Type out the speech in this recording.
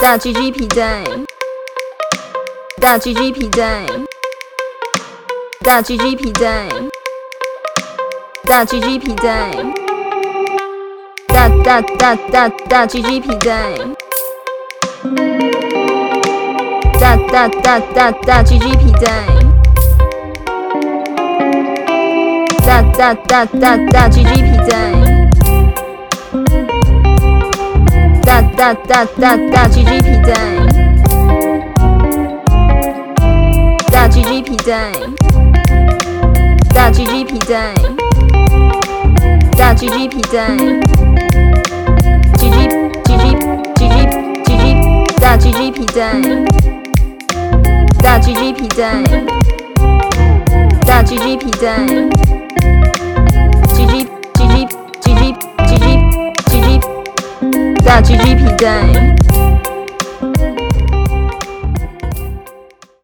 大鸡鸡皮带，大鸡鸡皮带，大鸡鸡皮带，大鸡鸡皮带，大大大大大鸡鸡皮带，大大大大大鸡鸡皮带，大大大大大鸡鸡皮带。大大大大 G G 皮带，大 G G 皮带，大 G G 皮带，大 G G 皮带，G G G G G G G G 大 G G 皮带，大 G G 皮带，大 G G 皮带。在 GG 皮蛋。